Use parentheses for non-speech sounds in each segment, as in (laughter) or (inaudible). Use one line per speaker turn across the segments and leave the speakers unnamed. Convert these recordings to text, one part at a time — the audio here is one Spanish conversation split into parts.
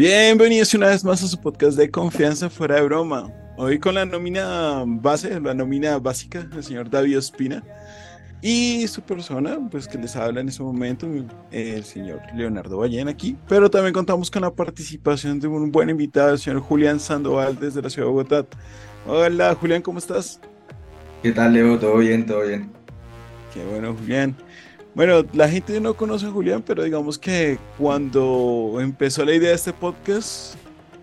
Bienvenidos una vez más a su podcast de confianza fuera de broma. Hoy con la nómina base, la nómina básica, el señor David Ospina y su persona, pues que les habla en ese momento, el señor Leonardo Ballén aquí. Pero también contamos con la participación de un buen invitado, el señor Julián Sandoval desde la ciudad de Bogotá. Hola Julián, ¿cómo estás?
¿Qué tal Leo? ¿Todo bien? ¿Todo bien?
Qué bueno Julián. Bueno, la gente no conoce a Julián, pero digamos que cuando empezó la idea de este podcast,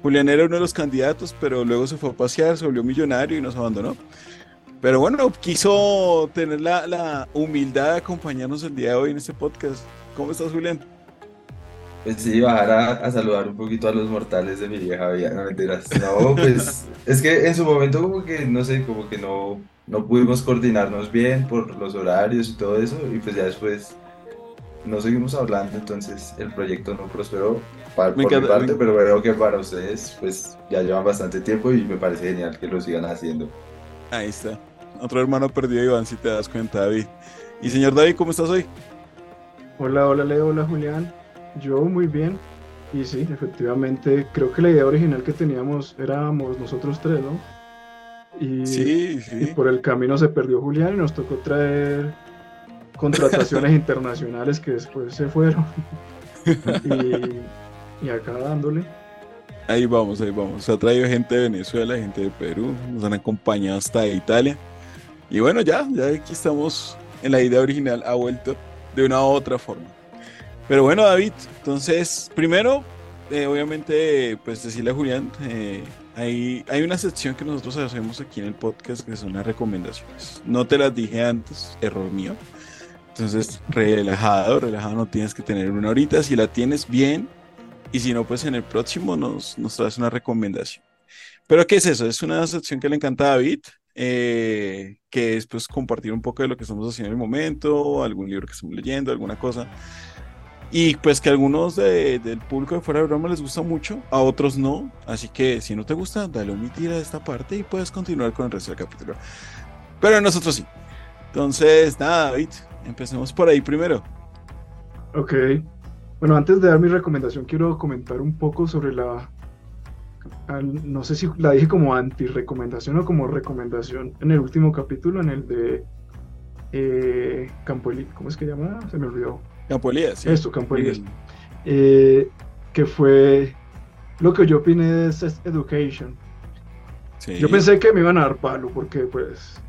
Julián era uno de los candidatos, pero luego se fue a pasear, se volvió millonario y nos abandonó. Pero bueno, quiso tener la, humildad de acompañarnos el día de hoy en este podcast. ¿Cómo estás, Julián?
Pues sí, bajar a, saludar un poquito a los mortales de mi vieja vida, no mentiras. No, pues (laughs) es que en su momento como que, no sé, como que no, no pudimos coordinarnos bien por los horarios y todo eso, y pues ya después no seguimos hablando, entonces el proyecto no prosperó por mi parte, pero veo que para ustedes pues ya llevan bastante tiempo y me parece genial que lo sigan haciendo.
Ahí está. Otro hermano perdido, Iván, si te das cuenta, David. Y señor David, ¿cómo estás hoy?
Hola, hola Leo, hola Julián. Yo muy bien. Y sí, efectivamente, creo que la idea original que teníamos éramos nosotros tres, ¿no? Y, sí, sí. por el camino se perdió Julián y nos tocó traer contrataciones (laughs) internacionales que después se fueron. (laughs) y, acá dándole.
Ahí vamos, ahí vamos. Se ha traído gente de Venezuela, gente de Perú, nos han acompañado hasta Italia. Y bueno, ya, ya aquí estamos en la idea original, ha vuelto de una u otra forma. Pero bueno, David, entonces, primero, eh, obviamente, pues decirle a Julián, eh, hay, hay una sección que nosotros hacemos aquí en el podcast que son las recomendaciones. No te las dije antes, error mío. Entonces, relajado, relajado, no tienes que tener una horita. Si la tienes bien, y si no, pues en el próximo nos, nos traes una recomendación. Pero, ¿qué es eso? Es una sección que le encanta a David, eh, que es pues compartir un poco de lo que estamos haciendo en el momento, algún libro que estamos leyendo, alguna cosa. Y pues que a algunos del público de fuera de broma les gusta mucho, a otros no. Así que si no te gusta, dale omitir a esta parte y puedes continuar con el resto del capítulo. Pero nosotros sí. Entonces, nada, David, empecemos por ahí primero.
Ok. Bueno, antes de dar mi recomendación, quiero comentar un poco sobre la. No sé si la dije como anti-recomendación o como recomendación en el último capítulo, en el de eh, ¿Cómo es que llama? Se me olvidó.
Campo Elías, sí.
Esto, Campo Elías. Eh, que fue lo que yo opiné de Sex Education. Yo pensé que me iban a dar palo porque pues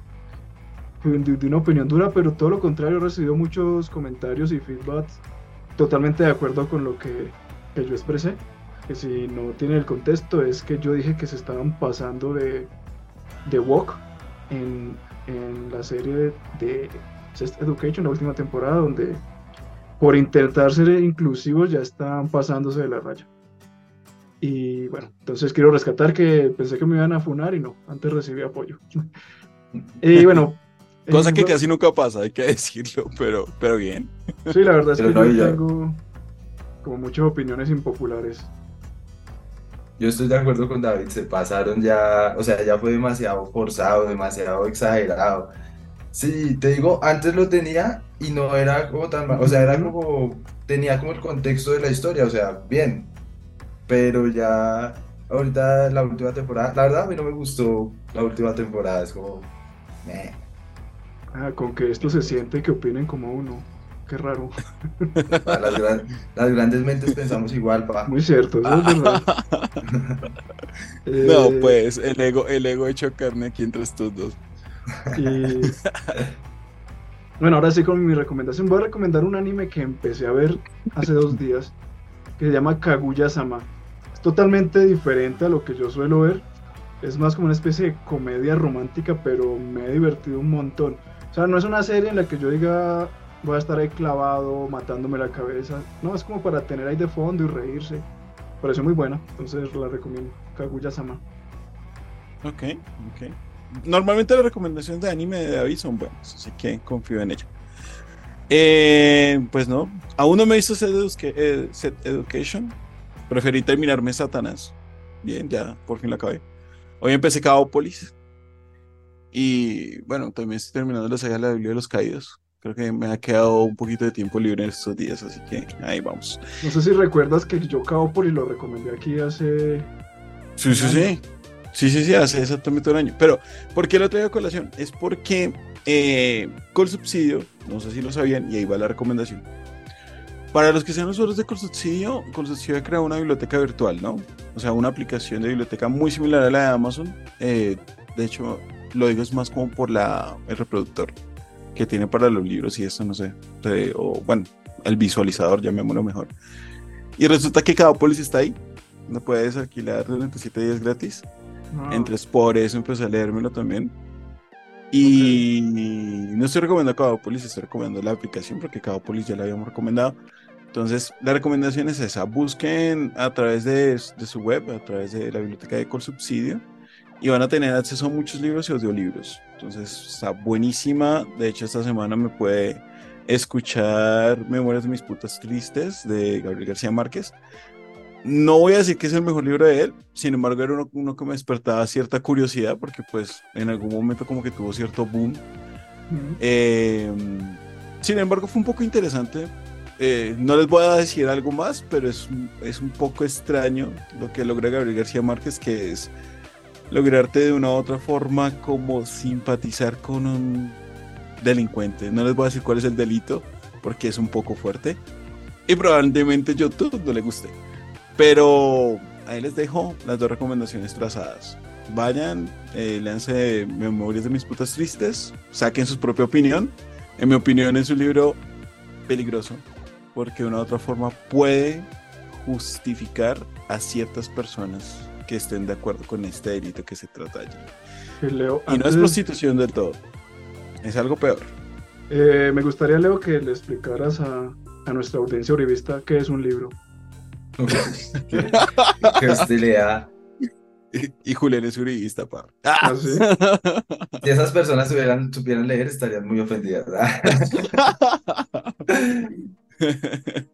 de, una opinión dura, pero todo lo contrario, he recibido muchos comentarios y feedbacks totalmente de acuerdo con lo que, que, yo expresé. Que si no tiene el contexto es que yo dije que se estaban pasando de, de Walk en, en la serie de Sex Education, la última temporada, donde por intentar ser inclusivos ya están pasándose de la raya. Y bueno, entonces quiero rescatar que pensé que me iban a funar y no, antes recibí apoyo. (laughs) y bueno.
Cosa que casi nunca pasa, hay que (laughs) decirlo, pero, pero bien.
Sí, la verdad es que yo tengo como muchas opiniones impopulares.
Yo estoy de acuerdo con David, se pasaron ya, o sea, ya fue demasiado forzado, demasiado exagerado. Sí, te digo, antes lo tenía y no era como tan mal, o sea, era como, tenía como el contexto de la historia, o sea, bien, pero ya ahorita la última temporada, la verdad a mí no me gustó la última temporada, es como,
Ah, con que esto se siente que opinen como uno. Qué raro.
Ah, las, grandes mentes pensamos igual, pa.
Muy cierto, eso es verdad. (laughs)
no, eh, pues el ego, el ego hecho carne aquí entre estos dos.
Y... Bueno, ahora sí con mi recomendación. Voy a recomendar un anime que empecé a ver hace dos (laughs) días, que se llama Kaguya-sama. Es totalmente diferente a lo que yo suelo ver. Es más como una especie de comedia romántica, pero me he divertido un montón. O sea, no es una serie en la que yo diga voy a estar ahí clavado, matándome la cabeza. No, es como para tener ahí de fondo y reírse. Parece muy buena, entonces la recomiendo. Kaguya-sama.
Ok, ok normalmente las recomendaciones de anime de David son buenas, así que confío en ella. Eh, pues no, aún no me hizo Set, eh, Education. Preferí terminarme Satanás. Bien, ya por fin la acabé. Hoy empecé Cowpolis. Y bueno, también estoy terminando la saga de la Biblia de los Caídos. Creo que me ha quedado un poquito de tiempo libre en estos días, así que ahí vamos.
No sé si recuerdas que yo y lo recomendé aquí hace.
Sí, sí, sí. Sí, sí, sí, hace exactamente un año. Pero, ¿por qué lo traigo a colación? Es porque eh, Col Subsidio, no sé si lo sabían, y ahí va la recomendación. Para los que sean usuarios de Col Subsidio, Col Subsidio ha creado una biblioteca virtual, ¿no? O sea, una aplicación de biblioteca muy similar a la de Amazon. Eh, de hecho, lo digo es más como por la, el reproductor que tiene para los libros y eso, no sé. o bueno, el visualizador, llamémoslo mejor. Y resulta que cada polis está ahí. No puedes alquilar durante 7 días gratis. Ah. Entonces, por eso empecé a leérmelo también. Y no estoy recomendando Cavapolis, estoy recomendando la aplicación porque Cavapolis ya la habíamos recomendado. Entonces, la recomendación es esa: busquen a través de, de su web, a través de la biblioteca de Col Subsidio, y van a tener acceso a muchos libros y audiolibros. Entonces, está buenísima. De hecho, esta semana me puede escuchar Memorias de mis putas tristes de Gabriel García Márquez. No voy a decir que es el mejor libro de él, sin embargo era uno, que me despertaba cierta curiosidad porque pues en algún momento como que tuvo cierto boom. Eh, sin embargo fue un poco interesante. Eh, no les voy a decir algo más, pero es, es un poco extraño lo que logra Gabriel García Márquez, que es lograrte de una u otra forma como simpatizar con un delincuente. No les voy a decir cuál es el delito, porque es un poco fuerte. Y probablemente YouTube no le guste. Pero ahí les dejo las dos recomendaciones trazadas. Vayan, eh, léanse Memorias de mis putas tristes, saquen su propia opinión. En mi opinión es un libro peligroso, porque de una u otra forma puede justificar a ciertas personas que estén de acuerdo con este delito que se trata allí. y no es prostitución del todo, es algo peor.
Eh, me gustaría, Leo, que le explicaras a, a nuestra audiencia uribista qué es un libro
que, usted lea.
Y, Julián es uribista, pa.
¿Ah, (laughs)
Si esas personas supieran leer, estarían muy ofendidas. (laughs)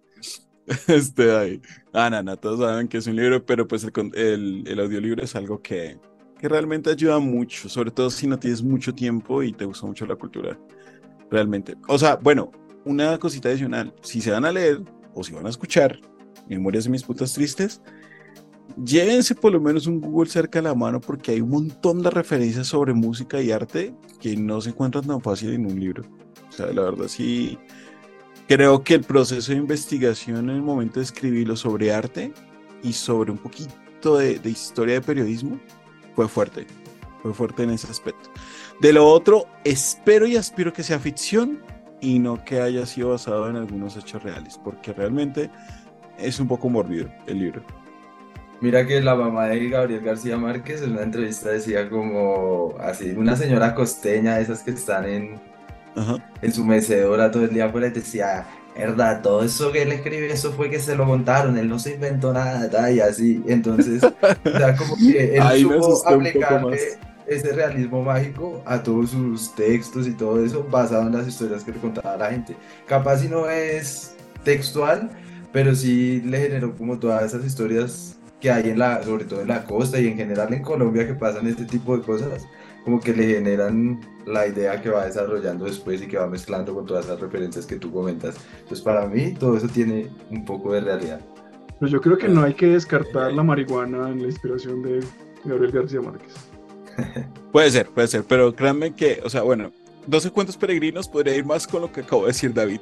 este ahí. Ah, no, todos saben que es un libro, pero pues el, el, audiolibro es algo que, que realmente ayuda mucho, sobre todo si no tienes mucho tiempo y te gusta mucho la cultura. Realmente. O sea, bueno, una cosita adicional. Si se van a leer o si van a escuchar, Memorias de mis putas tristes, llévense por lo menos un Google cerca de la mano porque hay un montón de referencias sobre música y arte que no se encuentran tan fácil en un libro. O sea, la verdad sí, creo que el proceso de investigación en el momento de escribirlo sobre arte y sobre un poquito de, de historia de periodismo fue fuerte, fue fuerte en ese aspecto. De lo otro, espero y aspiro que sea ficción y no que haya sido basado en algunos hechos reales, porque realmente es un poco morbido el libro.
Mira que la mamá de Gabriel García Márquez en una entrevista decía como así, una señora costeña, esas que están en, en su mecedora todo el día afuera, decía, verdad, todo eso que él escribe, eso fue que se lo montaron, él no se inventó nada, y así. Entonces, o como que (laughs) él supo aplicarle ese realismo mágico a todos sus textos y todo eso basado en las historias que le contaba la gente. Capaz si no es textual, pero sí le generó como todas esas historias que hay en la, sobre todo en la costa y en general en Colombia que pasan este tipo de cosas, como que le generan la idea que va desarrollando después y que va mezclando con todas las referencias que tú comentas. Entonces para mí todo eso tiene un poco de realidad.
Pero yo creo que no hay que descartar la marihuana en la inspiración de Gabriel García Márquez. (laughs)
puede ser, puede ser, pero créanme que, o sea, bueno, 12 cuentos peregrinos podría ir más con lo que acabo de decir David.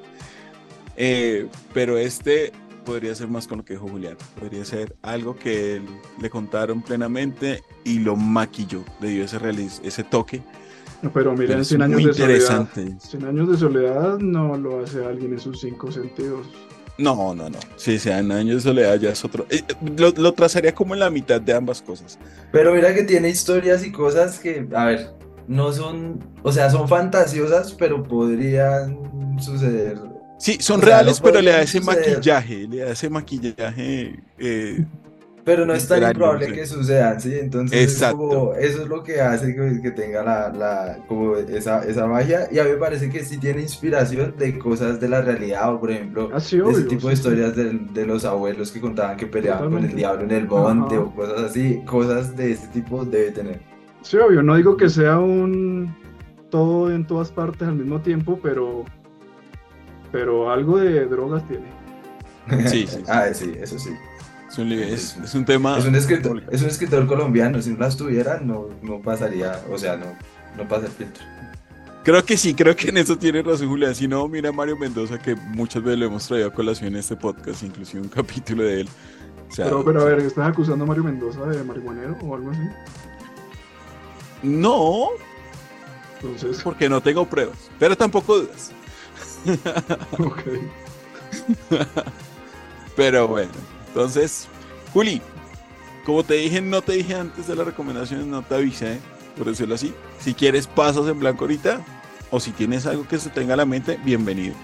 Eh, pero este podría ser más con lo que dijo Julián. Podría ser algo que le contaron plenamente y lo maquilló, le dio ese, ese toque.
pero miren, 100 años de soledad. 100 años de soledad no lo hace alguien en sus cinco sentidos.
No, no, no. Sí, 100 años de soledad ya es otro. Eh, lo, lo, trazaría como en la mitad de ambas cosas.
Pero mira que tiene historias y cosas que, a ver, no son, o sea, son fantasiosas, pero podrían suceder
Sí, son reales, pero le da ese maquillaje, le da ese maquillaje. Eh,
pero no es tan improbable que sucedan, ¿sí? Entonces, eso es lo que hace que, tenga la, como esa, esa, magia. Y a mí me parece que sí tiene inspiración de cosas de la realidad, o por ejemplo,
ah,
ese tipo de historias de, los abuelos que contaban que peleaban con el diablo en el monte, o cosas así. Cosas de ese tipo debe tener.
Sí, obvio, no digo que sea un todo en todas partes al mismo tiempo, pero pero algo de drogas tiene. (laughs)
Sí, sí. ah, sí, eso sí.
Es un, es, un tema.
Es un, escritor, es un escritor colombiano. Si no las tuviera, no, no pasaría. O sea, no, no pasa el filtro.
Creo que sí, creo que en eso tiene razón Julián. Si no, mira a Mario Mendoza, que muchas veces lo hemos traído a colación en este podcast, inclusive un (laughs) capítulo de él.
pero, pero a ver, ¿estás acusando a Mario Mendoza de marihuanero o algo así?
No. Entonces. Porque no tengo pruebas. Pero tampoco dudas. (laughs) pero bueno, entonces, Juli, como te dije, no te dije antes de las recomendaciones, no te avisé, por decirlo así. Si quieres, pasas en blanco ahorita. O si tienes algo que se tenga a la mente, bienvenido.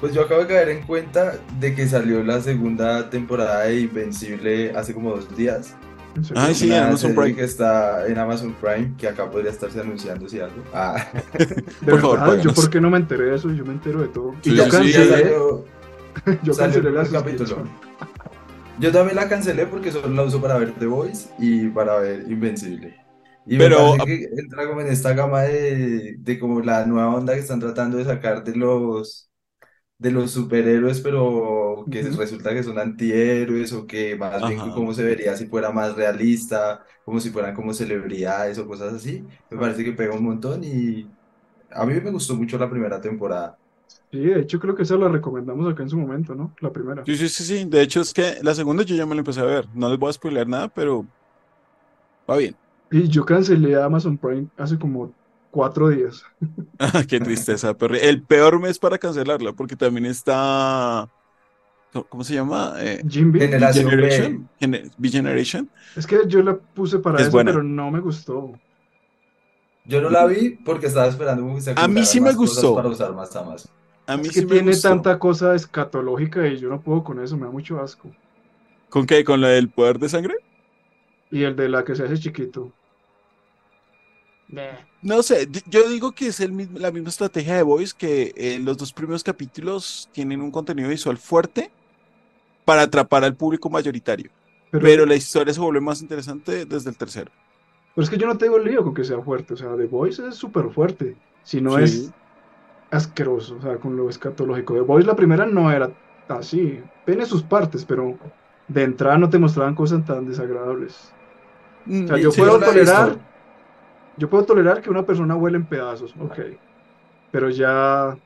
Pues yo acabo de caer en cuenta de que salió la segunda temporada de Invencible hace como dos días.
Ah, sí, Amazon Prime.
Que está en Amazon Prime, que acá podría estarse anunciando si algo. Ah. (laughs)
por favor, yo por qué no me enteré de eso, yo me entero de todo. y yo cancelé. (laughs) yo cancelé la capítulo.
Yo también la cancelé porque solo la uso para ver The Voice y para ver Invencible. Y pero, me que entra como en esta gama de, de como la nueva onda que están tratando de sacar de los de los superhéroes, pero que resulta que son antihéroes o que más bien como se vería si fuera más realista, como si fueran como celebridades o cosas así. Me parece que pega un montón y a mí me gustó mucho la primera temporada.
Sí, de hecho creo que esa la recomendamos acá en su momento, ¿no? La primera.
Sí, sí, sí, sí. De hecho es que la segunda yo ya me la empecé a ver. No les voy a spoiler nada, pero va bien.
Y yo cancelé Amazon Prime hace como cuatro días. (laughs)
Ah, qué tristeza, pero el peor mes para cancelarla, porque también está. ¿Cómo se llama?
Eh,
Generation.
B. Generation.
Es que yo la puse para eso, pero no me gustó.
Yo no la vi porque estaba esperando
que A mí sí me gustó.
Para usar más.
A mí
es que tiene tanta cosa escatológica y yo no puedo con eso, me da mucho asco.
¿Con qué? ¿Con la del poder de sangre?
Y el de la que se hace chiquito.
No sé, yo digo que es el, la misma estrategia de Voice que en los dos primeros capítulos tienen un contenido visual fuerte para atrapar al público mayoritario. Pero, la historia se vuelve más interesante desde el tercero.
Pero es que yo no tengo lío con que sea fuerte, o sea, The Voice es súper fuerte, si no es asqueroso, o sea, con lo escatológico. The Voice la primera no era así, tiene sus partes, pero de entrada no te mostraban cosas tan desagradables. O sea, mm, yo puedo tolerar yo puedo tolerar que una persona huele en pedazos, ok. Pero ya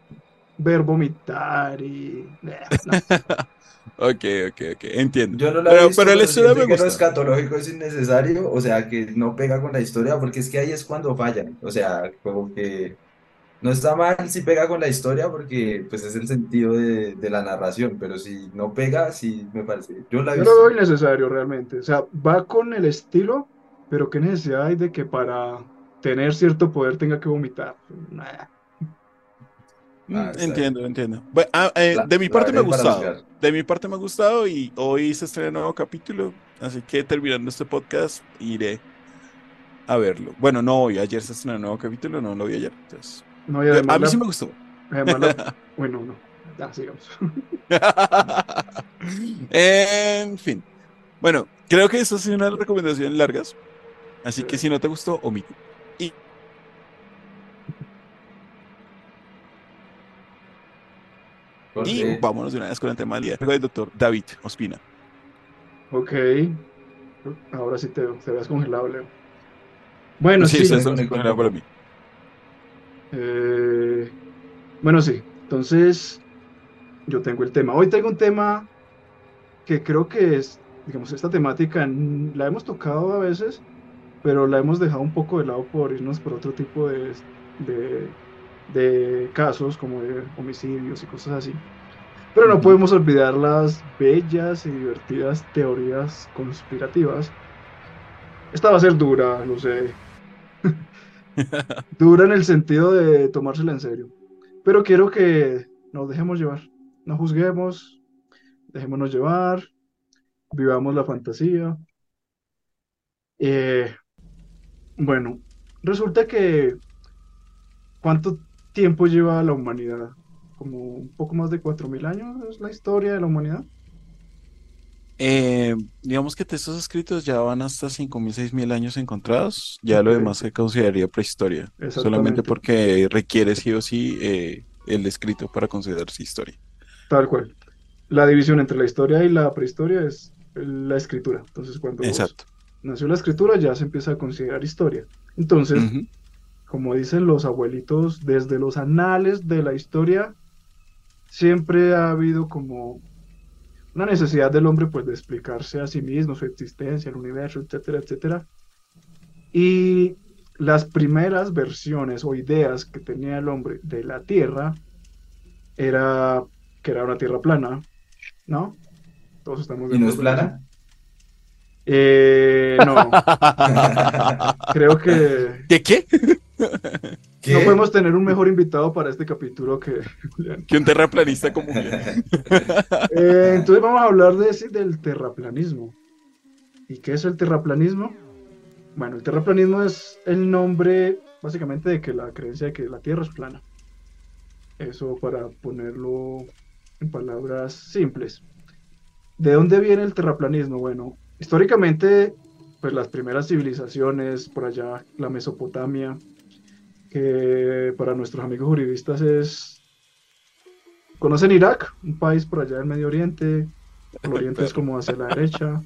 ver vomitar y. (laughs)
ok, ok, ok, entiendo.
Yo no la pero, pero el estudio me gusta. lo escatológico es innecesario, o sea, que no pega con la historia, porque es que ahí es cuando fallan. O sea, como que no está mal si pega con la historia, porque pues es el sentido de, de la narración, pero si no pega, sí me parece.
Yo, la Yo lo veo innecesario realmente. O sea, va con el estilo, pero qué necesidad hay de que para tener cierto poder tenga que vomitar.
Ah, entiendo, entiendo. Ah, eh, de mi parte me ha gustado. De mi parte me ha gustado y hoy se estrena un nuevo capítulo. Así que terminando este podcast iré a verlo. Bueno, no hoy, ayer se estrenó un nuevo capítulo, no lo vi ayer. Entonces, a mí sí me gustó. (laughs)
bueno, no. Ya, sigamos. (laughs)
en fin. Bueno, creo que estas son unas recomendaciones largas. Así que si no te gustó, omite. Y vámonos de una vez con el tema del día del doctor David Ospina.
Ok. Ahora sí te, te ves congelado, Leo. Bueno, sí.
sí congelado para mí.
Eh, bueno, sí. Entonces, yo tengo el tema. Hoy tengo un tema que creo que es, digamos, esta temática la hemos tocado a veces, pero la hemos dejado un poco de lado por irnos por otro tipo de, de de casos como de homicidios y cosas así. Pero no podemos olvidar las bellas y divertidas teorías conspirativas. Esta va a ser dura, no sé. (laughs) dura en el sentido de tomársela en serio. Pero quiero que nos dejemos llevar. No juzguemos, dejémonos llevar, vivamos la fantasía. Eh, bueno, resulta que ¿cuánto tiempo lleva la humanidad? Como un poco más de 4.000 años es la historia de la humanidad.
Eh, digamos que textos escritos ya van hasta 5.000, 6.000 años encontrados. Ya lo demás se consideraría prehistoria. Solamente porque requiere sí o sí eh, el escrito para considerarse historia.
Tal cual. La división entre la historia y la prehistoria es la escritura. Entonces, cuando nació la escritura, ya se empieza a considerar historia. Entonces, como dicen los abuelitos, desde los anales de la historia, siempre ha habido como una necesidad del hombre pues de explicarse a sí mismo, su existencia, el universo, etcétera, etcétera. Y las primeras versiones o ideas que tenía el hombre de la Tierra era que era una Tierra plana, ¿no?
Todos estamos ¿Y no es plana?
Eh, no. (laughs) Creo que.
¿De qué?
No podemos tener un mejor invitado para este capítulo que
Julián. Que un terraplanista como (laughs)
eh, entonces vamos a hablar de, del terraplanismo. ¿Y qué es el terraplanismo? Bueno, el terraplanismo es el nombre básicamente de que la creencia de que la Tierra es plana. Eso para ponerlo en palabras simples. ¿De dónde viene el terraplanismo? Bueno, históricamente, pues las primeras civilizaciones, por allá la Mesopotamia, que para nuestros amigos juridistas es... ¿Conocen Irak? Un país por allá del Medio Oriente. El Oriente es como hacia la derecha.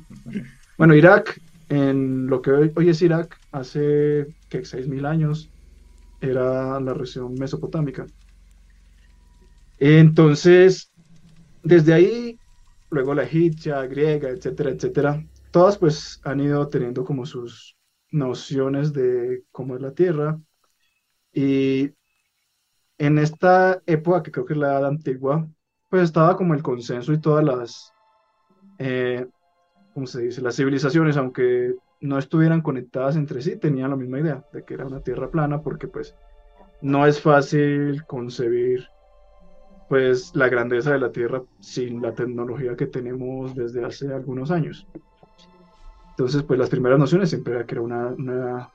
Bueno, Irak en lo que hoy, es Irak, hace que 6.000 años era la región mesopotámica. Entonces, desde ahí, luego la egipcia, griega, etcétera, etcétera, todas pues han ido teniendo como sus nociones de cómo es la Tierra. Y en esta época, que creo que es la edad antigua, pues estaba como el consenso y todas las eh, ¿cómo se dice? Las civilizaciones, aunque no estuvieran conectadas entre sí, tenían la misma idea de que era una tierra plana, porque pues no es fácil concebir pues la grandeza de la Tierra sin la tecnología que tenemos desde hace algunos años. Entonces, pues las primeras nociones siempre era que era una, una,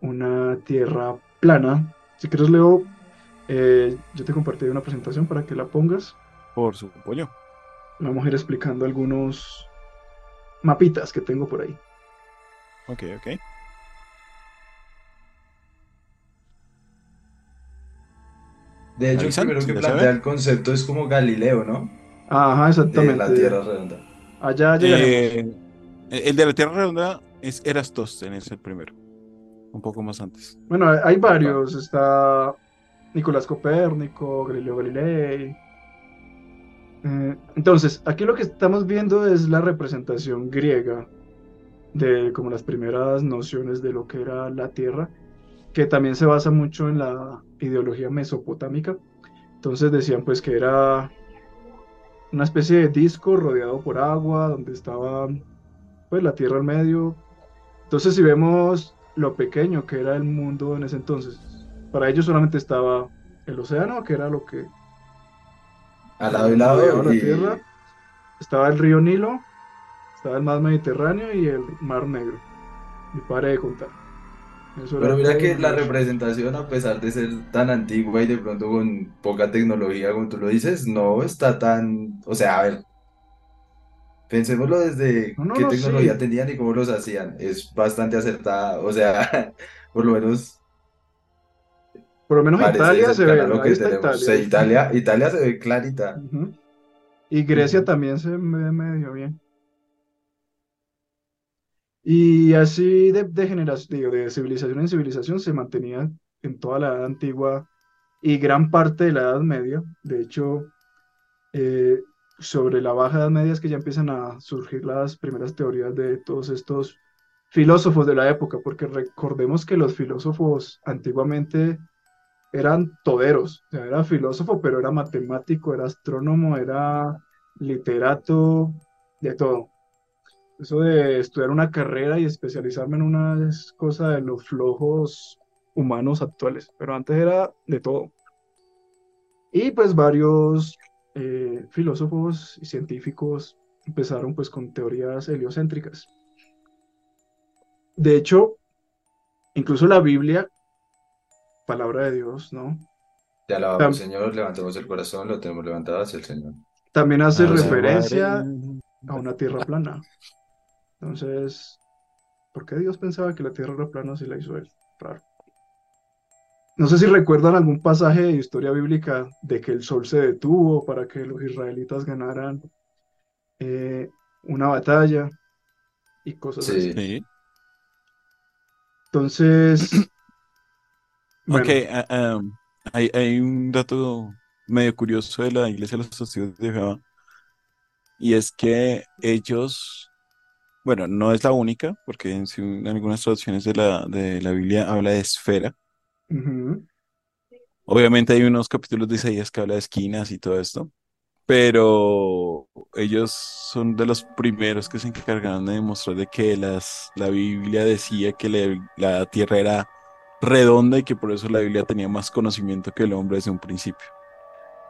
una Tierra plana. Si quieres, Leo, eh, yo te compartí una presentación para que la pongas.
Por supuesto.
Vamos a ir explicando algunos mapitas que tengo por ahí.
Ok, ok.
De hecho, el primero que plantea el concepto es como Galileo, ¿no?
Ajá, exactamente.
De la Tierra redonda.
Allá
eh, el de la Tierra redonda es Eratosthenes el primero. Un poco más antes.
Bueno, hay varios. Está Nicolás Copérnico, Galileo Galilei. Eh, entonces, aquí lo que estamos viendo es la representación griega de como las primeras nociones de lo que era la Tierra, que también se basa mucho en la ideología mesopotámica. Entonces decían pues que era una especie de disco rodeado por agua, donde estaba pues la Tierra al medio. Entonces si vemos lo pequeño que era el mundo en ese entonces, para ellos solamente estaba el océano, que era lo que
al lado y lado.
la tierra estaba el río Nilo, estaba el mar Mediterráneo y el mar Negro. Y pare de contar.
Pero mira que la representación, a pesar de ser tan antigua y de pronto con poca tecnología, como tú lo dices, no está tan. O sea, a ver. Pensémoslo desde qué tecnología tenían y cómo los hacían. Es bastante acertada. O sea, (laughs) por lo menos
por lo menos Italia se ve.
Italia. Italia. se ve clarita.
Y Grecia también se ve medio bien. Y así de, de generación, de civilización en civilización se mantenía en toda la edad antigua y gran parte de la edad media. De hecho, eh, sobre la baja edad media es que ya empiezan a surgir las primeras teorías de todos estos filósofos de la época, porque recordemos que los filósofos antiguamente eran toderos, o sea, era filósofo, pero era matemático, era astrónomo, era literato, de todo. Eso de estudiar una carrera y especializarme en una cosa de los flojos humanos actuales, pero antes era de todo. Y pues varios eh, filósofos y científicos empezaron pues con teorías heliocéntricas. De hecho, incluso la Biblia palabra de Dios, ¿no?
Te alabamos, Señor, levantemos el corazón, lo tenemos levantado hacia el Señor.
También hace referencia a una tierra plana. Entonces, ¿por qué Dios pensaba que la tierra era plana si la hizo él? Raro. No sé si recuerdan algún pasaje de historia bíblica de que el sol se detuvo para que los israelitas ganaran eh, una batalla y cosas así. Entonces, (clears throat)
ok, ah, um, hay, hay, un dato medio curioso de la iglesia de los testigos de Jehová y es que ellos, bueno, no es la única, porque en, algunas traducciones de la, de la Biblia habla de esfera. Obviamente hay unos capítulos de Isaías que habla de esquinas y todo esto, pero ellos son de los primeros que se encargaron de demostrar de que las, la Biblia decía que la tierra era redonda y que por eso la Biblia tenía más conocimiento que el hombre desde un principio.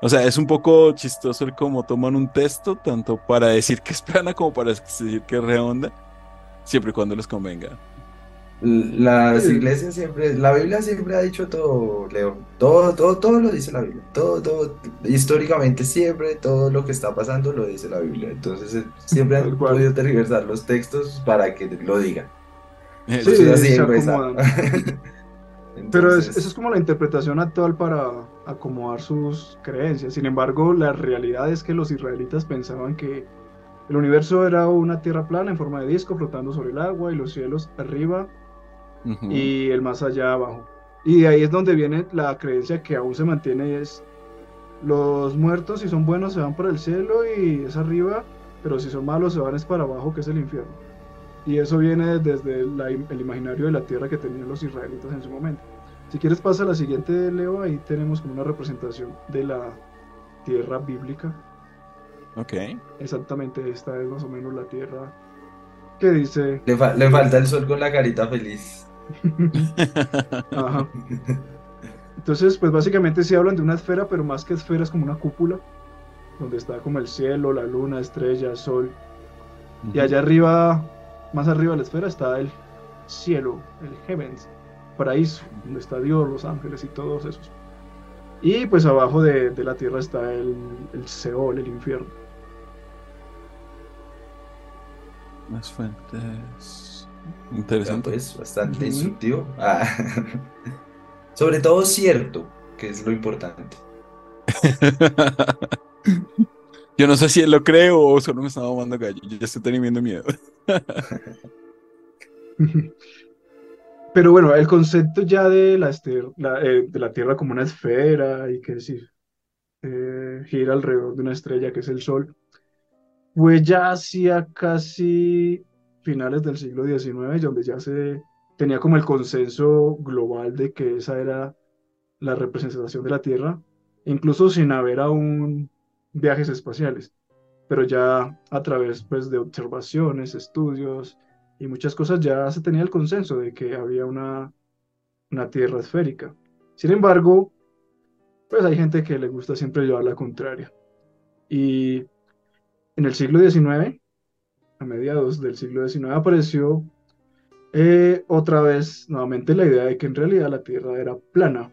O sea, es un poco chistoso el cómo toman un texto, tanto para decir que es plana como para decir que es redonda, siempre y cuando les convenga.
Las iglesias siempre, la Biblia siempre ha dicho todo, Leo. Todo, todo, todo lo dice la Biblia. Todo, todo, históricamente siempre, todo lo que está pasando lo dice la Biblia. Entonces eh, siempre han podido tergiversar los textos para que lo digan.
Sí, así (laughs) Pero eso es como la interpretación actual para acomodar sus creencias. Sin embargo, la realidad es que los israelitas pensaban que el universo era una tierra plana en forma de disco flotando sobre el agua y los cielos arriba y el más allá abajo. Y de ahí es donde viene la creencia que aún se mantiene es los muertos si son buenos se van para el cielo y es arriba, pero si son malos se van es para abajo que es el infierno. Y eso viene desde el imaginario de la tierra que tenían los israelitas en su momento. Si quieres pasa a la siguiente, Leo, ahí tenemos como una representación de la tierra bíblica.
Ok.
Exactamente, esta es más o menos la tierra que dice...
Le, le falta el sol con la carita feliz. (laughs)
Ajá. Entonces, pues básicamente sí hablan de una esfera, pero más que esfera es como una cúpula, donde está como el cielo, la luna, estrella, sol. Y allá arriba más arriba de la esfera está el cielo, el heavens, paraíso, donde está Dios, los ángeles y todos esos. Y pues abajo de, la tierra está el, el Seol, el infierno.
Más fuentes. Interesante.
Pues bastante instructivo. Ah. (laughs) Sobre todo cierto, que es lo importante. (laughs)
Yo no sé si él lo cree o solo me está mamando gallo. Yo ya estoy teniendo miedo. (laughs)
Pero bueno, el concepto ya de la, eh, de la Tierra como una esfera y que decir, eh, gira alrededor de una estrella que es el Sol, fue ya hacia casi finales del siglo XIX, donde ya se tenía como el consenso global de que esa era la representación de la Tierra, incluso sin haber aún viajes espaciales, pero ya a través pues, de observaciones, estudios y muchas cosas ya se tenía el consenso de que había una, una Tierra esférica. Sin embargo, pues hay gente que le gusta siempre llevar la contraria. Y en el siglo XIX, a mediados del siglo XIX, apareció eh, otra vez nuevamente la idea de que en realidad la Tierra era plana.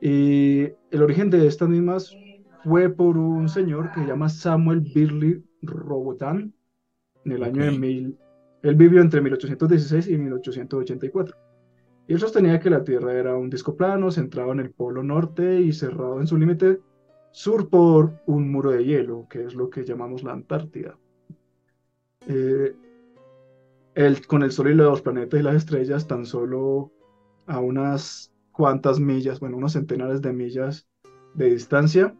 Y el origen de estas mismas fue por un señor que se llama Samuel Birley Robotan en el año de mil. Él vivió entre 1816 y 1884. Y él sostenía que la Tierra era un disco plano centrado en el polo norte y cerrado en su límite sur por un muro de hielo, que es lo que llamamos la Antártida. Eh, con el Sol y los planetas y las estrellas tan solo a unas cuantas millas, bueno, unos centenares de millas de distancia,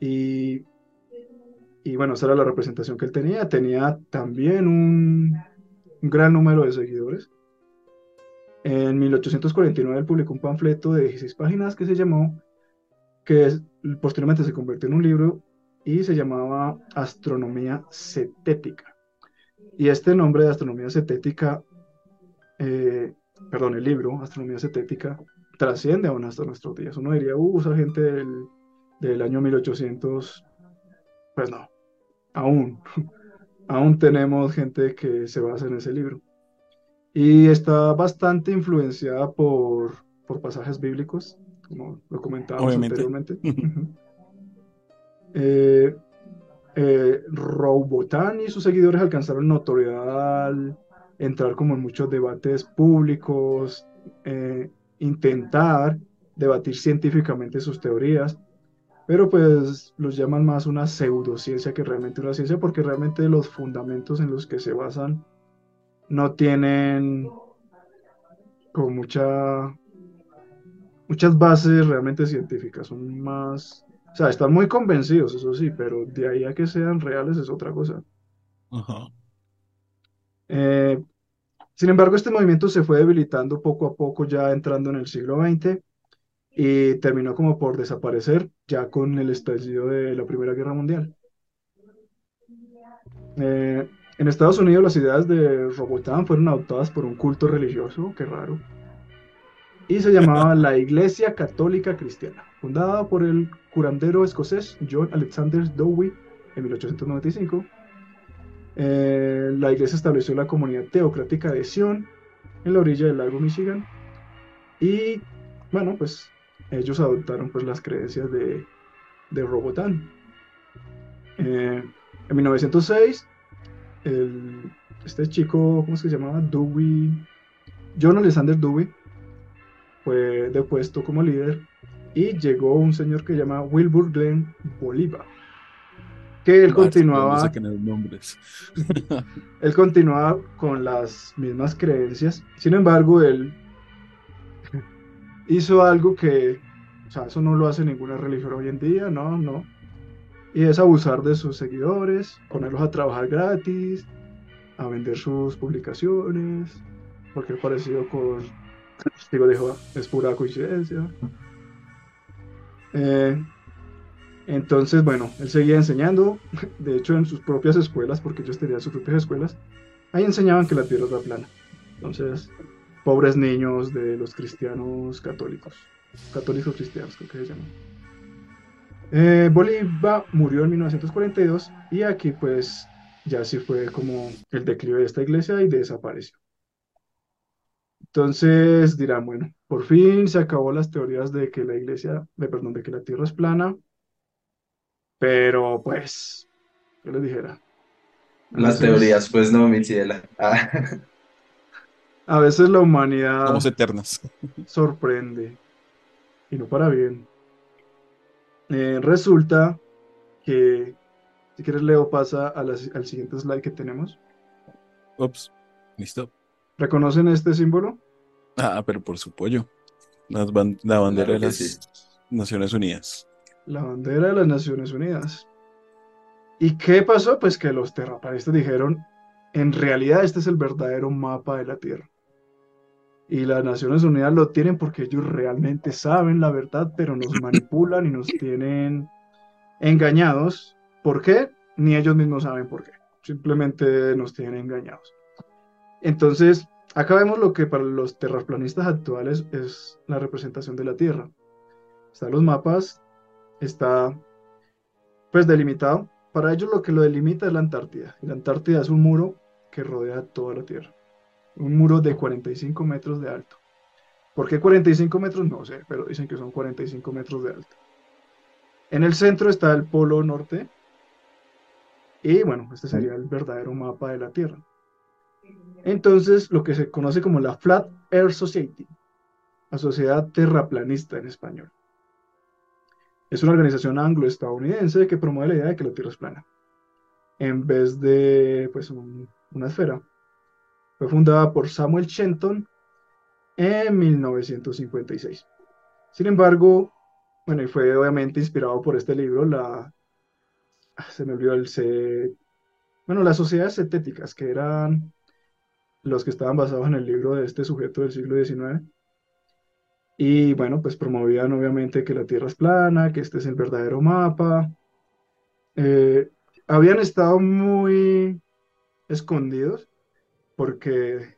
y, y bueno, esa era la representación que él tenía. Tenía también un, gran número de seguidores. En 1849 él publicó un panfleto de 16 páginas que se llamó, que posteriormente se convirtió en un libro y se llamaba Astronomía Cetética. Y este nombre de Astronomía Cetética, eh, perdón, el libro Astronomía Cetética, trasciende aún hasta nuestros días. Uno diría, uh, esa gente del, del año 1800, pues no, aún, (laughs) aún tenemos gente que se basa en ese libro. Y está bastante influenciada por, por pasajes bíblicos, como lo comentábamos anteriormente. (laughs) eh, eh, Robotan y sus seguidores alcanzaron notoriedad entrar como en muchos debates públicos, eh, intentar debatir científicamente sus teorías, pero pues los llaman más una pseudociencia que realmente una ciencia porque realmente los fundamentos en los que se basan no tienen con mucha muchas bases realmente científicas, son más, sea, están muy convencidos, eso sí, pero de ahí a que sean reales es otra cosa. Eh, sin embargo, este movimiento se fue debilitando poco a poco ya entrando en el siglo XX y terminó como por desaparecer ya con el estallido de la Primera Guerra Mundial. Eh, en Estados Unidos las ideas de Robotán fueron adoptadas por un culto religioso, qué raro, y se llamaba la Iglesia Católica Cristiana, fundada por el curandero escocés John Alexander Dowie en 1895. Eh, la iglesia estableció la comunidad teocrática de Sion en la orilla del lago Michigan y bueno, pues ellos adoptaron pues las creencias de, de Robotán. Eh, en 1906, este chico, ¿cómo se llamaba? Dewey, John Alexander Dewey, fue depuesto como líder y llegó un señor que se llama Wilbur Glenn Bolívar que él continuaba nombres. (laughs) él continuaba con las mismas creencias sin embargo él hizo algo que o sea eso no lo hace ninguna religión hoy en día no no y es abusar de sus seguidores ponerlos a trabajar gratis a vender sus publicaciones porque el parecido con Digo, dijo, es pura coincidencia. Eh, entonces, bueno, él seguía enseñando, (laughs) de hecho en sus propias escuelas, porque ellos tenían sus propias escuelas, ahí enseñaban que la Tierra era plana. Entonces, pobres niños de los cristianos católicos, católicos cristianos creo que se llaman. Eh, Bolívar murió en 1942 y aquí pues ya sí fue como el declive de esta iglesia y desapareció. Entonces dirán, bueno, por fin se acabó las teorías de que la iglesia, de, perdón, de que la tierra es plana, pero pues, yo les dijera.
Las teorías, pues no, mi ciela. Ah.
A veces la humanidad
Somos eternas.
sorprende y no para bien. Eh, resulta que, si quieres, Leo, pasa al siguiente slide que tenemos.
Ups, listo.
¿Reconocen este símbolo?
Ah, pero por su pollo. la bandera de las Naciones Unidas.
La bandera de las Naciones Unidas. ¿Y qué pasó? Pues que los terraplanistas dijeron, en realidad este es el verdadero mapa de la Tierra. Y las Naciones Unidas lo tienen porque ellos realmente saben la verdad, pero nos (laughs) manipulan y nos tienen engañados. ¿Por qué? Ni ellos mismos saben por qué. Simplemente nos tienen engañados. Entonces, acá vemos lo que para los terraplanistas actuales es la representación de la Tierra. Están los mapas, está pues delimitado. Para ellos lo que lo delimita es la Antártida. la Antártida es un muro que rodea toda la Tierra. Un muro de 45 metros de alto. ¿Por qué 45 metros? No sé, pero dicen que son 45 metros de alto. En el centro está el polo norte. Y bueno, este sería el verdadero mapa de la Tierra. Entonces, lo que se conoce como la Flat Earth Society, la sociedad terraplanista en español. Es una organización anglo-estadounidense que promueve la idea de que la Tierra es plana, en vez de pues, una esfera. Fue fundada por Samuel Shenton en 1956. Sin embargo, bueno, y fue obviamente inspirado por este libro, la... Ah, se me olvidó el... C... Bueno, las sociedades cetéticas, que eran los que estaban basados en el libro de este sujeto del siglo XIX. Y bueno, pues promovían obviamente que la Tierra es plana, que este es el verdadero mapa. Eh, habían estado muy escondidos porque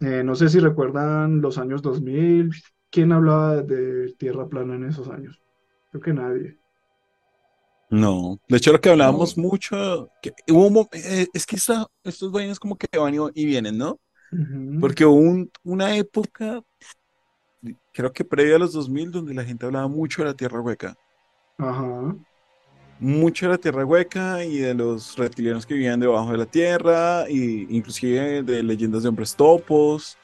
eh, no sé si recuerdan los años 2000, ¿quién hablaba de Tierra plana en esos años? Creo que nadie.
No, de hecho lo que hablábamos mucho, que hubo, eh, es que esta, estos vainas como que van y vienen, ¿no? Porque hubo una época, creo que previa a los 2000, donde la gente hablaba mucho de la Tierra Hueca.
Ajá.
Mucho de la Tierra Hueca y de los reptilianos que vivían debajo de la Tierra, y inclusive de leyendas de hombres topos.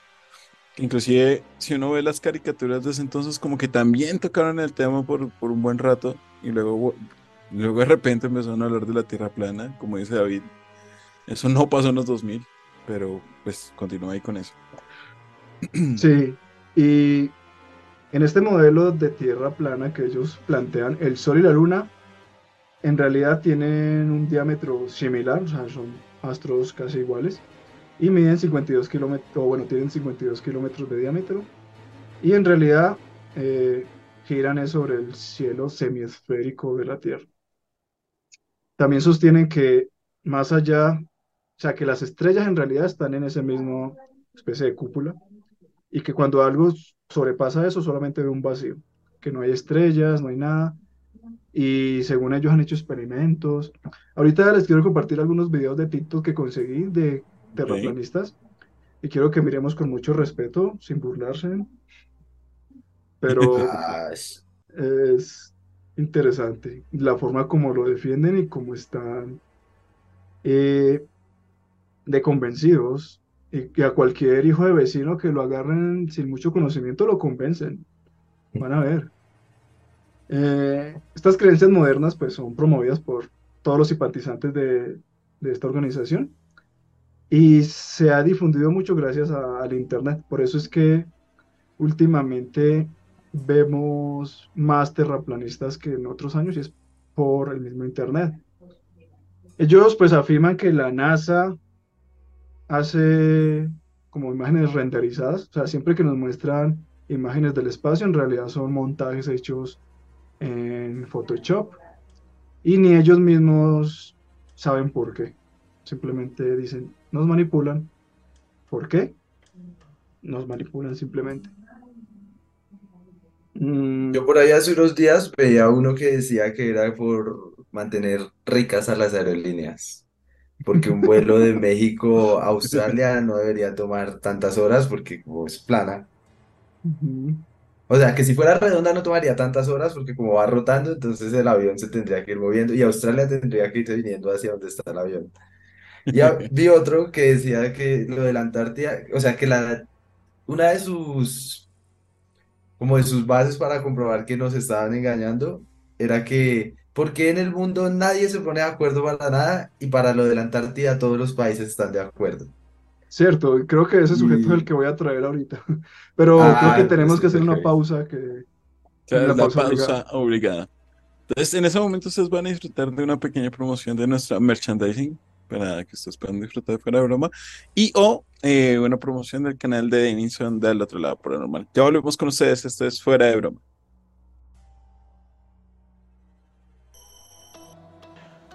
Inclusive, si uno ve las caricaturas de ese entonces, como que también tocaron el tema por, por un buen rato y luego, luego de repente empezaron a hablar de la Tierra plana, como dice David. Eso no pasó en los 2000, pero pues continúa ahí con eso. (clears throat)
Sí, y en este modelo de Tierra plana que ellos plantean, el Sol y la Luna en realidad tienen un diámetro similar, o sea, son astros casi iguales, y miden 52 kilómetros, o bueno, tienen 52 kilómetros de diámetro, y en realidad eh, giran sobre el cielo semiesférico de la Tierra. También sostienen que más allá, o sea, que las estrellas en realidad están en ese mismo especie de cúpula, y que cuando algo sobrepasa eso solamente ve un vacío, que no hay estrellas, no hay nada, y según ellos han hecho experimentos. Ahorita les quiero compartir algunos videos de TikTok que conseguí de terraplanistas y quiero que miremos con mucho respeto, sin burlarse, pero (laughs) es interesante la forma como lo defienden y cómo están eh, de convencidos y que a cualquier hijo de vecino que lo agarren sin mucho conocimiento lo convencen. Van a ver. Eh, estas creencias modernas pues son promovidas por todos los simpatizantes de, esta organización y se ha difundido mucho gracias al Internet. Por eso es que últimamente vemos más terraplanistas que en otros años y es por el mismo Internet. Ellos pues afirman que la NASA hace como imágenes renderizadas, o sea, siempre que nos muestran imágenes del espacio, en realidad son montajes hechos en Photoshop y ni ellos mismos saben por qué. Simplemente dicen, nos manipulan. ¿Por qué? Nos manipulan simplemente.
Mm. Yo por ahí hace unos días veía uno que decía que era por mantener ricas a las aerolíneas, porque un vuelo de (laughs) México a Australia no debería tomar tantas horas porque es plana. O sea, que si fuera redonda no tomaría tantas horas porque como va rotando, entonces el avión se tendría que ir moviendo y Australia tendría que irse viniendo hacia donde está el avión. Y vi otro que decía que lo de la Antártida, o sea, que la, una de sus, como de sus bases para comprobar que nos estaban engañando, era que, ¿por qué en el mundo nadie se pone de acuerdo para nada y para lo de la Antártida todos los países están de acuerdo?
Cierto, creo que ese sujeto es el que voy a traer ahorita. (laughs) Pero creo que ah, tenemos que hacer una pausa que.
una pausa, obligada. Entonces, en ese momento ustedes van a disfrutar de una pequeña promoción de nuestra merchandising para que ustedes puedan disfrutar de fuera de broma. Y o eh, una promoción del canal de Denison del otro lado paranormal. Ya volvemos con ustedes. Esto es fuera de broma.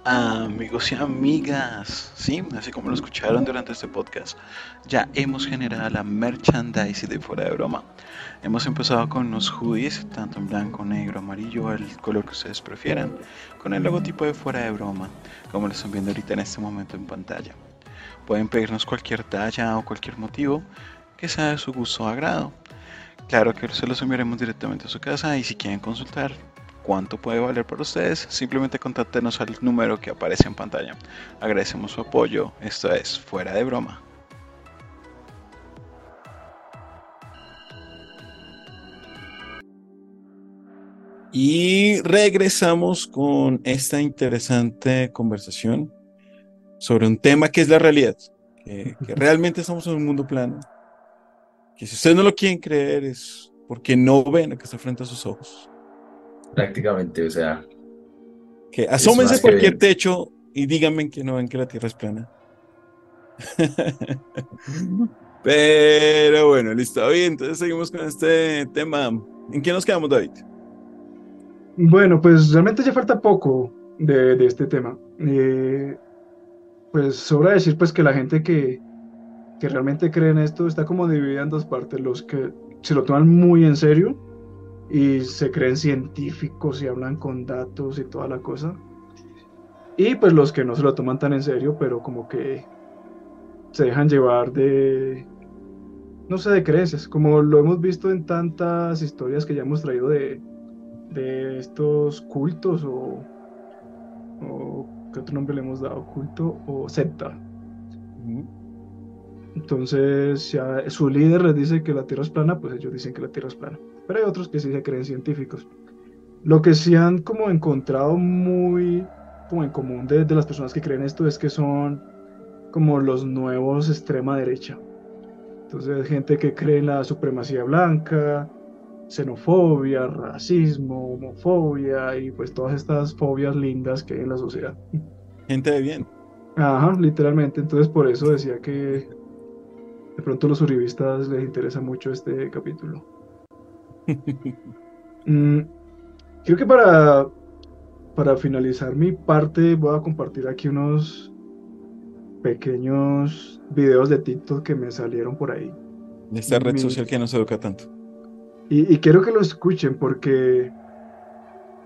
Amigos y amigas, sí, así como lo escucharon durante este podcast, ya hemos generado la merchandise de fuera de broma. Hemos empezado con unos hoodies, tanto en blanco, negro, amarillo, el color que ustedes prefieran, con el logotipo de fuera de broma, como lo están viendo ahorita en este momento en pantalla. Pueden pedirnos cualquier talla o cualquier motivo que sea de su gusto o agrado. Claro que se los enviaremos directamente a su casa y si quieren consultar cuánto puede valer para ustedes, simplemente contáctenos al número que aparece en pantalla. Agradecemos su apoyo, esto es Fuera de Broma. Y regresamos con esta interesante conversación sobre un tema que es la realidad, que, que (laughs) realmente estamos en un mundo plano, que si ustedes no lo quieren creer es porque no ven lo que está frente a sus ojos
prácticamente, o sea.
Que asómense cualquier techo y díganme que no ven que la Tierra es plana. (laughs) Pero bueno, listo. Bien, entonces seguimos con este tema. ¿En qué nos quedamos, David?
Bueno, pues realmente ya falta poco de, este tema. Eh, pues sobra decir pues que la gente que, que realmente cree en esto está como dividida en dos partes. Los que se lo toman muy en serio y se creen científicos y hablan con datos y toda la cosa. Y pues los que no se lo toman tan en serio, pero como que se dejan llevar de, no sé, de creencias, como lo hemos visto en tantas historias que ya hemos traído de, de estos cultos o, o, ¿qué otro nombre le hemos dado? Culto o secta. Entonces, si su líder les dice que la Tierra es plana, pues ellos dicen que la Tierra es plana. Pero hay otros que sí se creen científicos. Lo que sí han como encontrado muy como en común de, de las personas que creen esto es que son como los nuevos extrema derecha. Entonces, gente que cree en la supremacía blanca, xenofobia, racismo, homofobia y pues todas estas fobias lindas que hay en la sociedad.
Gente de bien.
Ajá, literalmente. Entonces, por eso decía que de pronto a los uribistas les interesa mucho este capítulo. Mm, creo que para, para finalizar mi parte voy a compartir aquí unos pequeños videos de TikTok que me salieron por ahí.
De esta red social que no se educa tanto.
Y, y, quiero que lo escuchen porque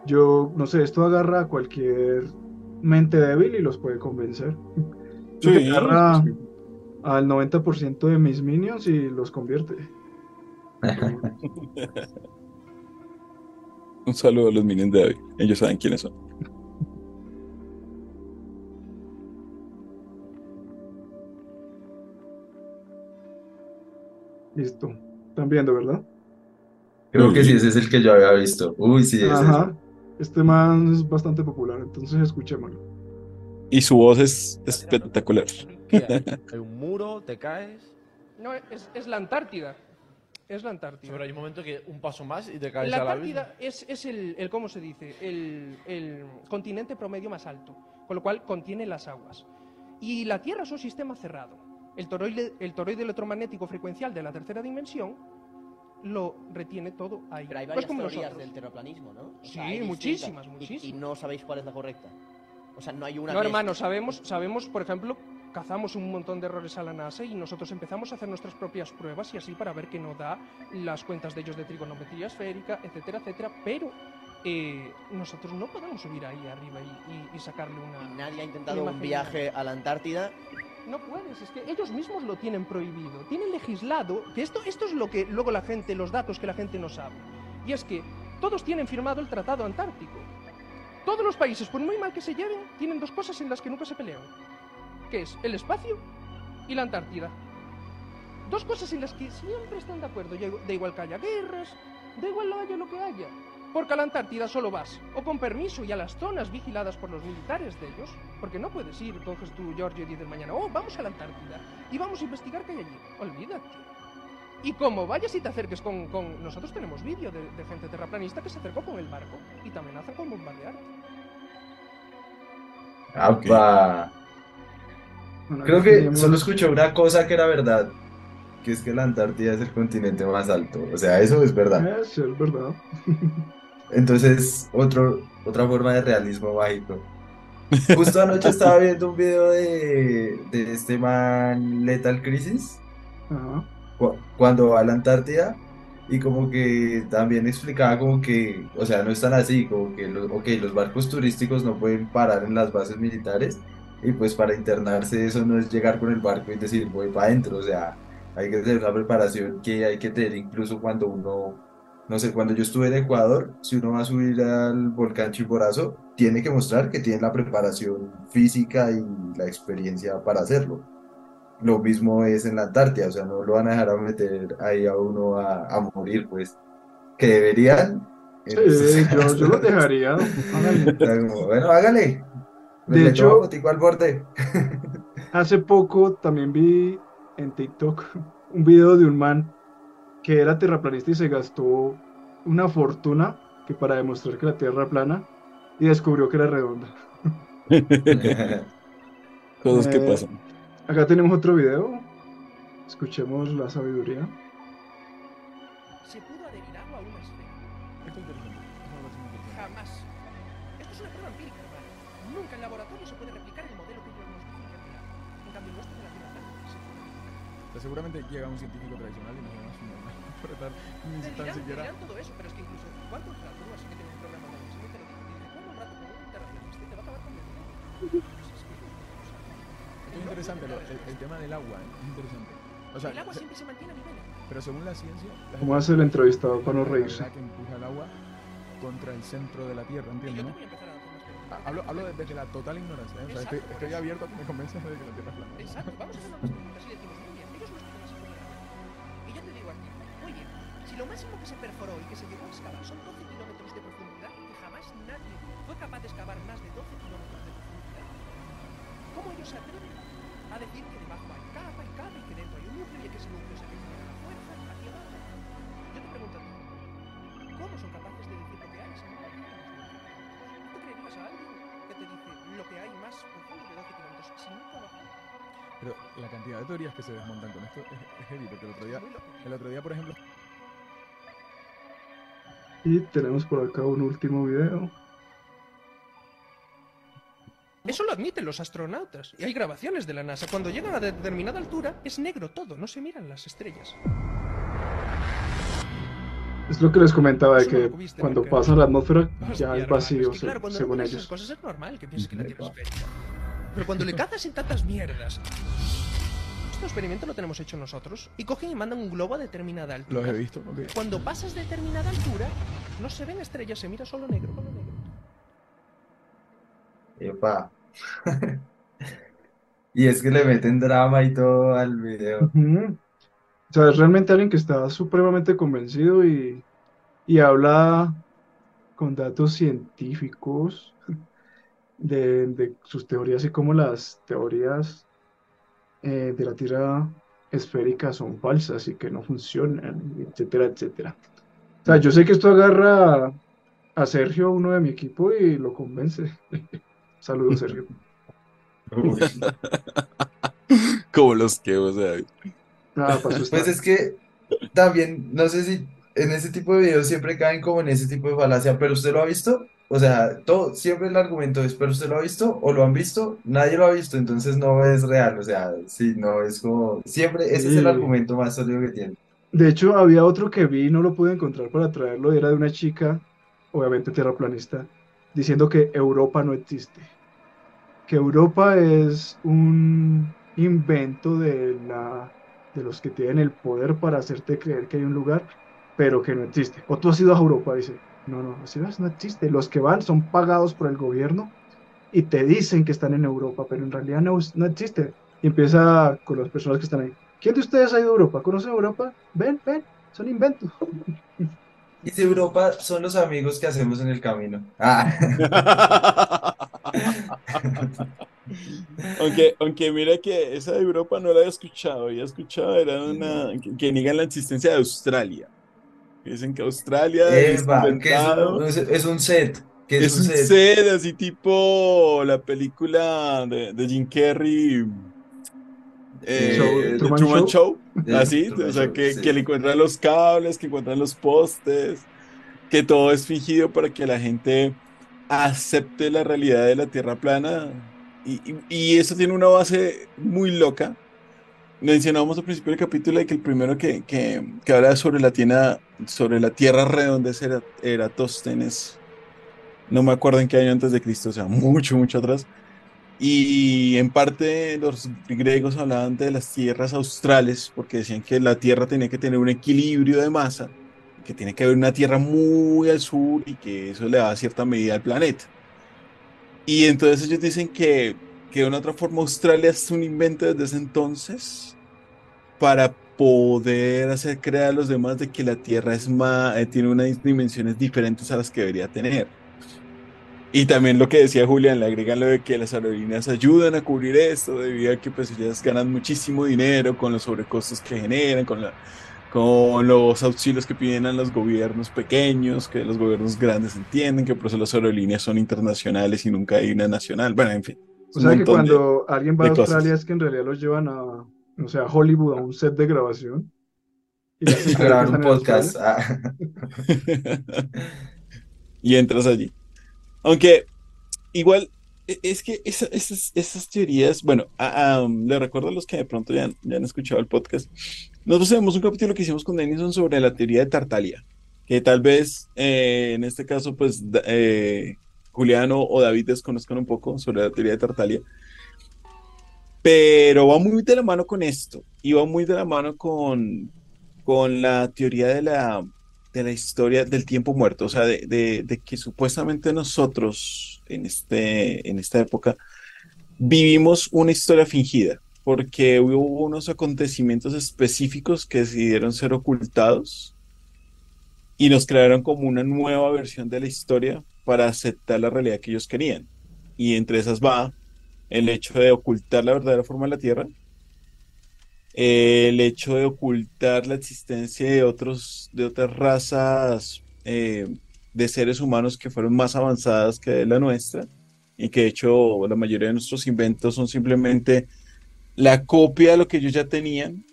yo, no sé, esto agarra a cualquier mente débil y los puede convencer. Sí, agarra al 90% de mis minions y los convierte. (laughs)
Un saludo a los minions de David. Ellos saben quiénes son.
Listo. Están viendo, ¿verdad?
Creo que sí, ese es el que yo había visto. Uy, sí, ese Ajá.
Este man es bastante popular, entonces escuchémoslo.
Y su voz es espectacular.
Hay un muro, te caes.
No, es, es la Antártida. Es la Antártida.
Pero hay un momento que un paso más y te caes
la Antártida es, es el, el, ¿cómo se dice? El, el continente promedio más alto, con lo cual contiene las aguas. Y la Tierra es un sistema cerrado. El toroide, el toroide electromagnético frecuencial de la tercera dimensión lo retiene todo ahí.
Pero hay pues varias teorías del terraplanismo, ¿no?
sí, muchísimas, muchísimas.
Y, no sabéis cuál es la correcta. O sea, no hay una.
No, hermano, sabemos, sabemos, por ejemplo, cazamos un montón de errores a la NASA y nosotros empezamos a hacer nuestras propias pruebas y así para ver que no da las cuentas de ellos de trigonometría esférica, etcétera, etcétera. Pero eh, nosotros no podemos subir ahí arriba y, sacarle una.
¿Y nadie ha intentado un viaje a la Antártida
no puedes, es que ellos mismos lo tienen prohibido. Tienen legislado, que esto, esto es lo que luego la gente, los datos que la gente no sabe. Y es que todos tienen firmado el Tratado Antártico. Todos los países, por muy mal que se lleven, tienen dos cosas en las que nunca se pelean. Que es el espacio y la Antártida. Dos cosas en las que siempre están de acuerdo. Da igual que haya guerras, da igual haya lo que haya. Porque a la Antártida solo vas o con permiso y a las zonas vigiladas por los militares de ellos, porque no puedes ir, coges tú, Giorgio, y dices mañana, oh, vamos a la Antártida y vamos a investigar qué hay allí. Olvídate. Y como vayas y te acerques con... con... Nosotros tenemos vídeo de, gente terraplanista que se acercó con el barco y te amenazan con bombardear.
¡Apa! Creo que solo escuché una cosa que era verdad, que es que la Antártida es el continente más alto. O sea, eso es verdad.
Es, es verdad. (laughs)
Entonces, otro, otra forma de realismo mágico. Justo anoche (laughs) estaba viendo un video de, de este man Lethal Crisis. cuando va a la Antártida. Y como que también explicaba como que, o sea, no están así, como que los, los barcos turísticos no pueden parar en las bases militares. Y pues para internarse eso no es llegar con el barco y decir voy para adentro. O sea, hay que tener una preparación que hay que tener incluso cuando uno no sé, cuando yo estuve en Ecuador, si uno va a subir al volcán Chimborazo, tiene que mostrar que tiene la preparación física y la experiencia para hacerlo. Lo mismo es en la Antártida, o sea, no lo van a dejar a meter ahí a uno a, morir, pues, que deberían.
Sí, yo, lo dejaría. (laughs)
bueno, hágale.
De hecho,
al borde. (laughs)
hace poco también vi en TikTok (laughs) un video de un man que era terraplanista y se gastó una fortuna que para demostrar que la Tierra plana y descubrió que era redonda. (laughs)
Cosas que eh, pasan.
Acá tenemos otro video. Escuchemos la sabiduría.
Se pudo adherir agua a una esfera. Jamás. Esto es una prueba empírica. Nunca en laboratorio se puede replicar el modelo que ellos nos dicen que En cambio, nuestro de la Tierra plana.
Seguramente llega un científico tradicional y nos
tratar (laughs) ni tan siquiera. todo eso, pero es que incluso ¿cuánto rato así que tiene un programa de televisión te lo dice, dice, ¿cuánto rato con un terraplanista te va a acabar con el
es interesante, lo, el, el, tema del agua, ¿eh? es interesante.
O sea, el agua siempre se mantiene a nivel.
Pero según la ciencia... La
¿Cómo hace el entrevistado para no reírse?
que empuja el agua contra el centro de la Tierra hablo, hablo desde la total ignorancia. ¿eh? estoy, abierto a que me convences de que la Tierra es plana.
Exacto, vamos a hacer unas preguntas y decimos, oye, ellos nos dicen así como Y yo te digo aquí, oye, si lo máximo que se perforó y que se llegó a excavar son 12 kilómetros de profundidad, y jamás nadie fue capaz de excavar más de 12 kilómetros de profundidad, ¿cómo ellos se atreven a decir que debajo hay capa y capa y que dentro hay un núcleo y que ese núcleo se genera la fuerza hacia abajo? Yo te pregunto, ¿cómo son capaces? Lo que hay más profundo de 12 kilómetros si nunca lo hay?
Pero la cantidad de teorías que se desmontan con esto es, es heavy, porque el otro día, el otro día, por ejemplo,
Y tenemos por acá un último video.
Eso lo admiten los astronautas. Y hay grabaciones de la NASA. Cuando llegan a determinada altura, es negro todo, no se miran las estrellas.
Es lo que les comentaba de
no
que cuando
nunca.
pasa la atmósfera ya
pillar
vacío, se-
claro, cuando
según
no
ellos.
cosas es normal que pienses que la Tierra es esférica. Pero cuando le (laughs) cazas en tantas mierdas... Este experimento lo tenemos hecho nosotros. Y cogen y mandan un globo a determinada altura.
los he visto. ok.
Cuando pasas determinada altura, no se ven estrellas, se mira solo negro.
Epa. (laughs) Y es que le meten drama y todo al video.
O sea, es realmente alguien que está supremamente convencido y, y habla con datos científicos de, de sus teorías y cómo las teorías eh, de la Tierra esférica son falsas y que no funcionan, etcétera, etcétera. O sea, yo sé que esto agarra a, Sergio, uno de mi equipo, y lo convence. (laughs) Saludos, Sergio. (laughs)
Como los que, o sea, (laughs)
Pues
asustar.
es que también, no sé si en ese tipo de videos siempre caen como en ese tipo de falacia, pero usted lo ha visto, o sea, todo, siempre el argumento es, pero usted lo ha visto o lo han visto, nadie lo ha visto, entonces no es real, o sea, sí, no es como, siempre, ese es el argumento más sólido que tiene.
De hecho, había otro que vi y no lo pude encontrar para traerlo, era de una chica, obviamente terraplanista, diciendo que Europa no existe. Que Europa es un invento de la, de los que tienen el poder para hacerte creer que hay un lugar, pero que no existe. O tú has ido a Europa, dice. No, no, así no existe. Los que van son pagados por el gobierno y te dicen que están en Europa, pero en realidad no, no existe. Y empieza con las personas que están ahí. ¿Quién de ustedes ha ido a Europa? ¿Conocen Europa? Ven, ven, son inventos. (laughs)
Y si Europa son los amigos que hacemos en el camino. Ah, (laughs) (laughs)
aunque, aunque mira que esa de Europa no la había escuchado, había escuchado, era una que, que niegan la existencia de Australia. Dicen que Australia es
que un, es, es un set, que es
Es
un
un
set.
set así tipo la película de, de Jim Carrey, eh,
Show-
The
Truman
Truman
Show.
Así,
Truman
o sea,
Show,
que,
sí.
que le encuentran los cables, que encuentran los postes, que todo es fingido para que la gente acepte la realidad de la Tierra plana. Y, y- eso tiene una base muy loca. Mencionábamos al principio del capítulo de que el primero que, que, que habla sobre la, tierra, sobre la Tierra redonda Era- Eratóstenes. No me acuerdo en qué año antes de Cristo, o sea, mucho, mucho atrás. Y en parte los griegos hablaban de las tierras australes porque decían que la Tierra tenía que tener un equilibrio de masa, que tiene que haber una Tierra muy al sur y que eso le da cierta medida al planeta. Y entonces ellos dicen que, que de una otra forma Australia es un invento desde ese entonces para poder hacer creer a los demás de que la Tierra es más, eh, tiene unas dimensiones diferentes a las que debería tener. Y también lo que decía Julián, le agregan lo de que las aerolíneas ayudan a cubrir esto debido a que pues ellas ganan muchísimo dinero con los sobrecostos que generan, con, la, con los auxilios que piden a los gobiernos pequeños, que los gobiernos grandes entienden, que por eso las aerolíneas son internacionales y nunca hay una nacional. Bueno, en fin.
O sea que
montón de-
cuando alguien va a
de cosas.
Australia es que en realidad los llevan a, o sea, a Hollywood, a un set de grabación. Y
A grabar un podcast.
Australia.
Ah, (laughs)
y entras allí. Aunque igual e- es que esa- esas, esas teorías, bueno, um, le recuerdo a los que de pronto ya, ya han escuchado el podcast. Nosotros tenemos un capítulo que hicimos con Denison sobre la teoría de Tartaglia, que tal vez eh, en este caso, pues eh, Juliano o David desconozcan un poco sobre la teoría de Tartaglia. Pero va muy de la mano con esto, y va muy de la mano con, con la teoría de la, de la historia del tiempo muerto, o sea, de, de- de que supuestamente nosotros en, este, en esta época vivimos una historia fingida, porque hubo unos acontecimientos específicos que decidieron ser ocultados y nos crearon como una nueva versión de la historia para aceptar la realidad que ellos querían. Y entre esas va el hecho de ocultar la verdadera forma de la Tierra, el hecho de ocultar la existencia de, otros, de otras razas eh, de seres humanos que fueron más avanzadas que la nuestra y que de hecho la mayoría de nuestros inventos son simplemente la copia de lo que ellos ya tenían,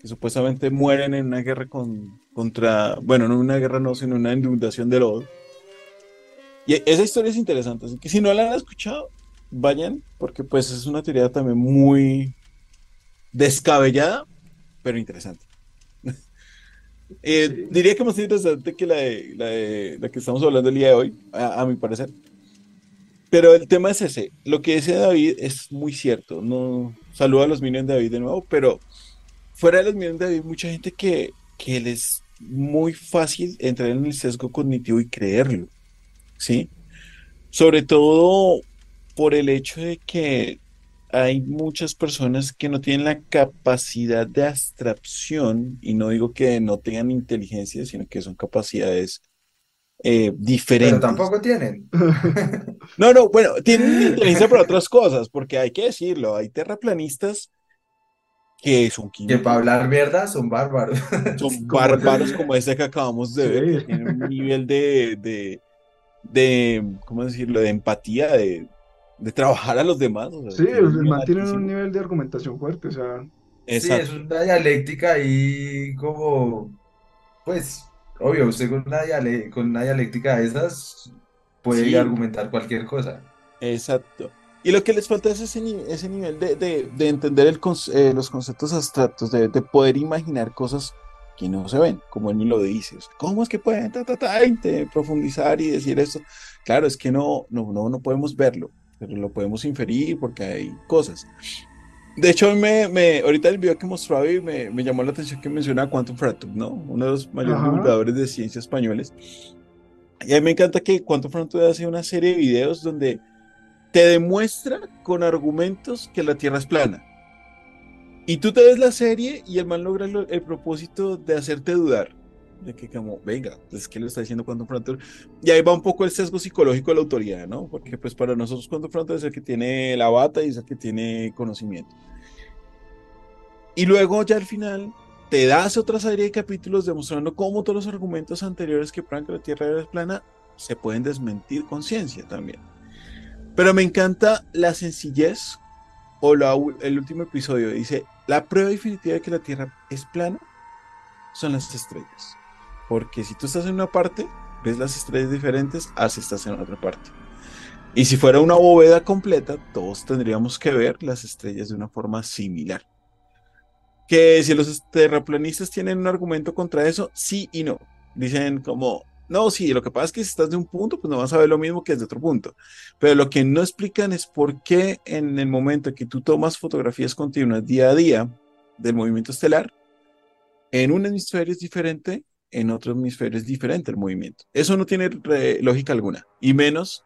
que supuestamente mueren en una guerra con, contra, bueno, no una guerra no, sino una inundación de lodo. Y esa historia es interesante, así que si no la han escuchado, vayan, porque pues es una teoría también muy descabellada, pero interesante. (laughs) Eh, diría que más interesante que la, de, la, que estamos hablando el día de hoy, a, mi parecer. Pero el tema es ese. Lo que dice David es muy cierto. No saludo a los minions de David de nuevo, pero fuera de los minions de David, mucha gente que, que les muy fácil entrar en el sesgo cognitivo y creerlo. ¿Sí? Sobre todo por el hecho de que hay muchas personas que no tienen la capacidad de abstracción, y no digo que no tengan inteligencia, sino que son capacidades eh, diferentes.
Pero tampoco tienen. (laughs)
No, no, bueno, tienen inteligencia para otras cosas, porque hay que decirlo, hay terraplanistas que son
Que para hablar mierda son bárbaros.
Son (laughs) bárbaros como ese que acabamos de ver, que tienen un nivel de, de, de, ¿cómo decirlo?, de empatía, de, de trabajar a los demás.
sí, mantienen un nivel de argumentación fuerte, o sea.
Sí, es una dialéctica y como, pues, obvio, usted con una, con una dialéctica de esas puede argumentar cualquier cosa.
Exacto. Y lo que les falta es ese, ese nivel de, de, entender el, eh, los conceptos abstractos, de, de, poder imaginar cosas que no se ven, como él me lo dice. ¿Cómo es que pueden profundizar y decir eso? Claro, es que no, no, no, no podemos verlo pero lo podemos inferir porque hay cosas. De hecho, me, me, ahorita el video que mostró Avi me, me llamó la atención que menciona Quantum Fracture, ¿no? Uno de los mayores divulgadores de ciencia españoles. Y a mí me encanta que Quantum Fracture hace una serie de videos donde te demuestra con argumentos que la Tierra es plana. Y tú te ves la serie y el man logra el propósito de hacerte dudar de que como, venga, es que lo está diciendo cuando Fracture. Y ahí va un poco el sesgo psicológico de la autoridad, ¿no? Porque pues para nosotros cuando Fracture es el que tiene la bata y es el que tiene conocimiento. Y luego ya al final te das otra serie de capítulos demostrando cómo todos los argumentos anteriores que prueban que la Tierra es plana se pueden desmentir con ciencia también. Pero me encanta la sencillez o la, el último episodio. Dice, la prueba definitiva de que la Tierra es plana son las estrellas. Porque si tú estás en una parte, ves las estrellas diferentes, así estás en otra parte. Y si fuera una bóveda completa, todos tendríamos que ver las estrellas de una forma similar. Que si los terraplanistas tienen un argumento contra eso, sí y no. Dicen como, no, sí, lo que pasa es que si estás de un punto, pues no vas a ver lo mismo que desde otro punto. Pero lo que no explican es por qué en el momento que tú tomas fotografías continuas día a día del movimiento estelar, en un hemisferio es diferente en otro hemisferio es diferente el movimiento. Eso no tiene lógica alguna, y menos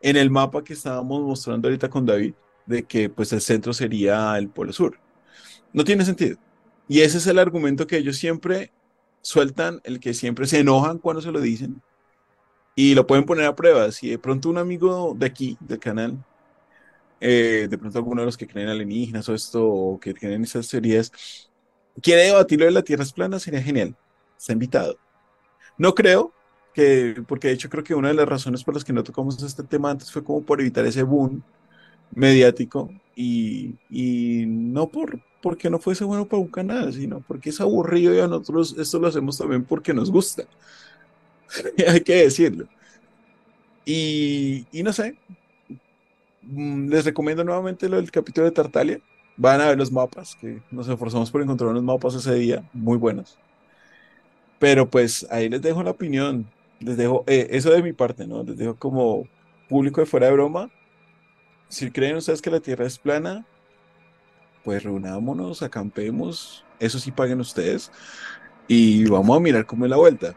en el mapa que estábamos mostrando ahorita con David, de que pues el centro sería el polo sur. No tiene sentido. Y ese es el argumento que ellos siempre sueltan, el que siempre se enojan cuando se lo dicen, y lo pueden poner a prueba. Si de pronto un amigo de aquí, del canal, eh, de pronto alguno de los que creen alienígenas o esto, o que creen esas teorías, quiere debatirlo de la Tierra es plana, sería genial está invitado. No creo que, porque de hecho creo que una de las razones por las que no tocamos este tema antes fue como por evitar ese boom mediático y, y no por porque no fuese bueno para un canal, sino porque es aburrido y a nosotros esto lo hacemos también porque nos gusta. (laughs) Hay que decirlo. Y, y, no sé, mm, les recomiendo nuevamente lo del capítulo de Tartalia. Van a ver los mapas, que nos esforzamos por encontrar unos mapas ese día muy buenos. Pero pues ahí les dejo la opinión, les dejo eh, eso de mi parte, ¿no? Les dejo como público de fuera de broma. Si creen ustedes que la Tierra es plana, pues reunámonos, acampemos, eso sí paguen ustedes y vamos a mirar cómo es la vuelta.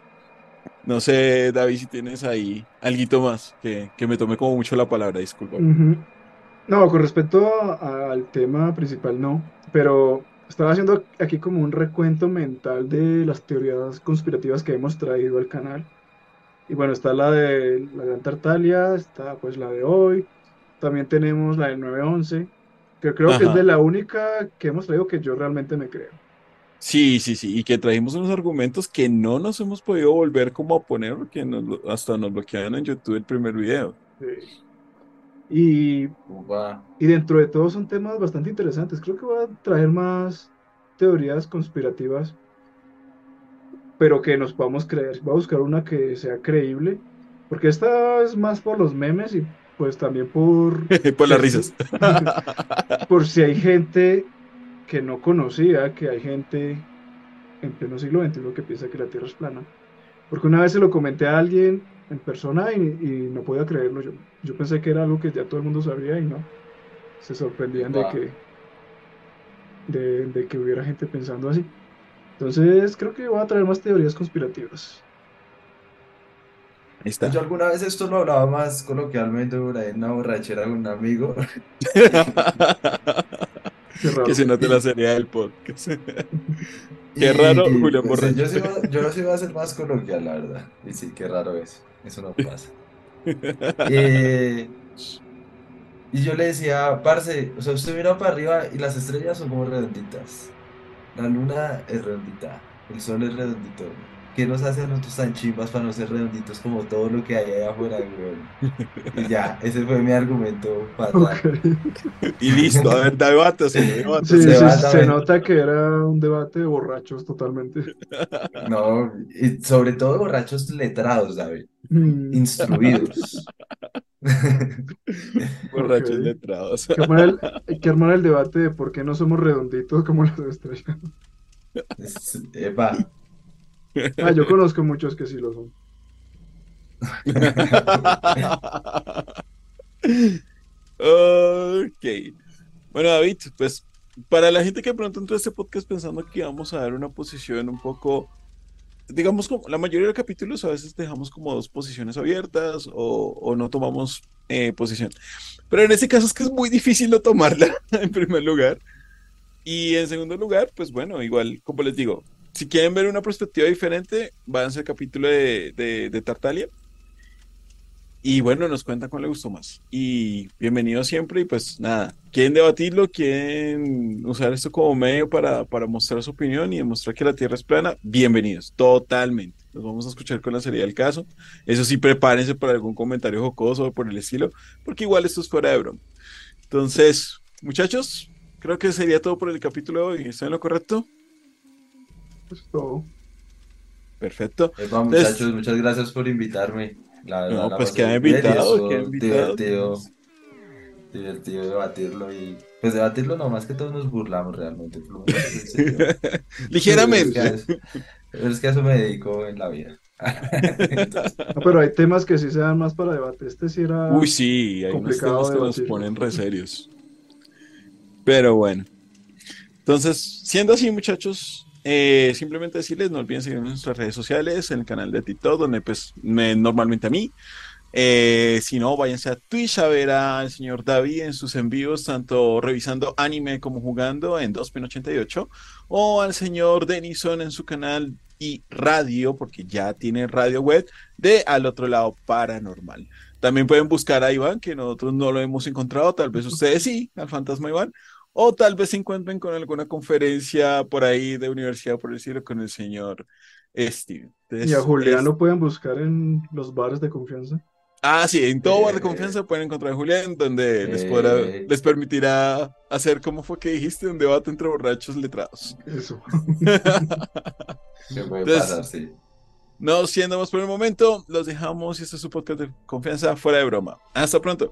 No sé, David, si tienes ahí algo más que, que me tome como mucho la palabra, disculpa.
No, con respecto al tema principal, no, pero estaba haciendo aquí como un recuento mental de las teorías conspirativas que hemos traído al canal. Y bueno, está la de la Gran Tartalia, está pues la de hoy, también tenemos la del 911, que creo que es de la única que hemos traído que yo realmente me creo.
Sí, sí, sí, y que trajimos unos argumentos que no nos hemos podido volver como a poner porque hasta nos bloquearon en YouTube el primer video. Sí.
Y, y dentro de todo son temas bastante interesantes. Creo que va a traer más teorías conspirativas, pero que nos podamos creer. Va a buscar una que sea creíble, porque esta es más por los memes y pues también por... (laughs)
por las risas. (laughs)
por si hay gente que no conocía, que hay gente en pleno siglo XXI que piensa que la Tierra es plana. Porque una vez se lo comenté a alguien en persona y, no podía creerlo. Yo, yo pensé que era algo que ya todo el mundo sabía y no. Se sorprendían de que de, que hubiera gente pensando así. Entonces creo que va a traer más teorías conspirativas.
está. Yo alguna vez esto lo hablaba más coloquialmente por ahí en una borrachera con un amigo. (laughs)
que se note la seriedad del podcast. (laughs) qué raro, Julio
pues, yo, yo lo iba a hacer más coloquial, la verdad. Y sí, qué raro es. Eso no pasa. (laughs) Eh, y yo le decía, parce, o sea, usted mira para arriba y las estrellas son como redonditas. La luna es redondita, el sol es redondito. ¿Qué nos hace a nosotros tan chimbas para no ser redonditos como todo lo que hay allá afuera, Y ya, ese fue mi argumento para (laughs)
Y listo, a ver, debate, se,
se nota que era un debate de borrachos totalmente. (laughs)
No, y sobre todo borrachos letrados, David. Mm. Instruidos. (laughs)
Borrachos letrados.
Hay que, armar el, debate de por qué no somos redonditos como las estrellas.
Epa.
Ah, yo conozco muchos que sí lo son.
ok. Bueno, David, pues para la gente que pronto entró a este podcast pensando que íbamos a dar una posición un poco, digamos, como la mayoría de los capítulos a veces dejamos como dos posiciones abiertas o, no tomamos eh, posición. Pero en este caso es que es muy difícil no tomarla (laughs) en primer lugar. Y en segundo lugar, pues bueno, igual, como les digo, si quieren ver una perspectiva diferente, váyanse al capítulo de, Tartalia. Y bueno, nos cuentan cuál le gustó más. Y bienvenido siempre. Y pues nada, quieren debatirlo, quieren usar esto como medio para, para mostrar su opinión y demostrar que la Tierra es plana, bienvenidos, totalmente. Los vamos a escuchar con la seriedad del caso. Eso sí, prepárense para algún comentario jocoso o por el estilo, porque igual esto es fuera de broma. Entonces, muchachos, creo que sería todo por el capítulo de hoy. ¿Está en lo correcto?
Pues todo.
Perfecto.
muchachos, muchas gracias por invitarme. La verdad,
no, pues que invitado, que invitado.
Divertido, divertido debatirlo y pues debatirlo no, más que todos nos burlamos realmente. (laughs)
Ligeramente.
es, que a eso me dedico en la vida. (laughs)
pero hay temas que sí se dan más para debate. Este sí era.
Uy, sí, hay unos temas que nos ponen re serios. Pero bueno. Entonces, siendo así, muchachos, eh, simplemente decirles, no olviden seguirnos en nuestras redes sociales, en el canal de TikTok, donde pues me, normalmente a mí. Eh, si no, váyanse a Twitch a ver al señor David en sus envíos, tanto revisando anime como jugando en 2.88, o al señor Denison en su canal y radio, porque ya tiene radio web, de Al Otro Lado Paranormal. También pueden buscar a Iván, que nosotros no lo hemos encontrado, tal vez ustedes sí, al fantasma Iván, o tal vez se encuentren con alguna conferencia por ahí de universidad, por decirlo, con el señor Steve.
y a Julián lo pueden buscar en los bares de confianza.
Ah, sí, en todo bar de eh. confianza pueden encontrar a Julián, donde les, podrá, eh. les permitirá hacer, ¿cómo fue que dijiste? Un debate entre borrachos letrados.
Eso. (laughs)
¿Qué puede pasar, sí.
No siendo más por el momento, los dejamos y este es su podcast de confianza fuera de broma. Hasta pronto.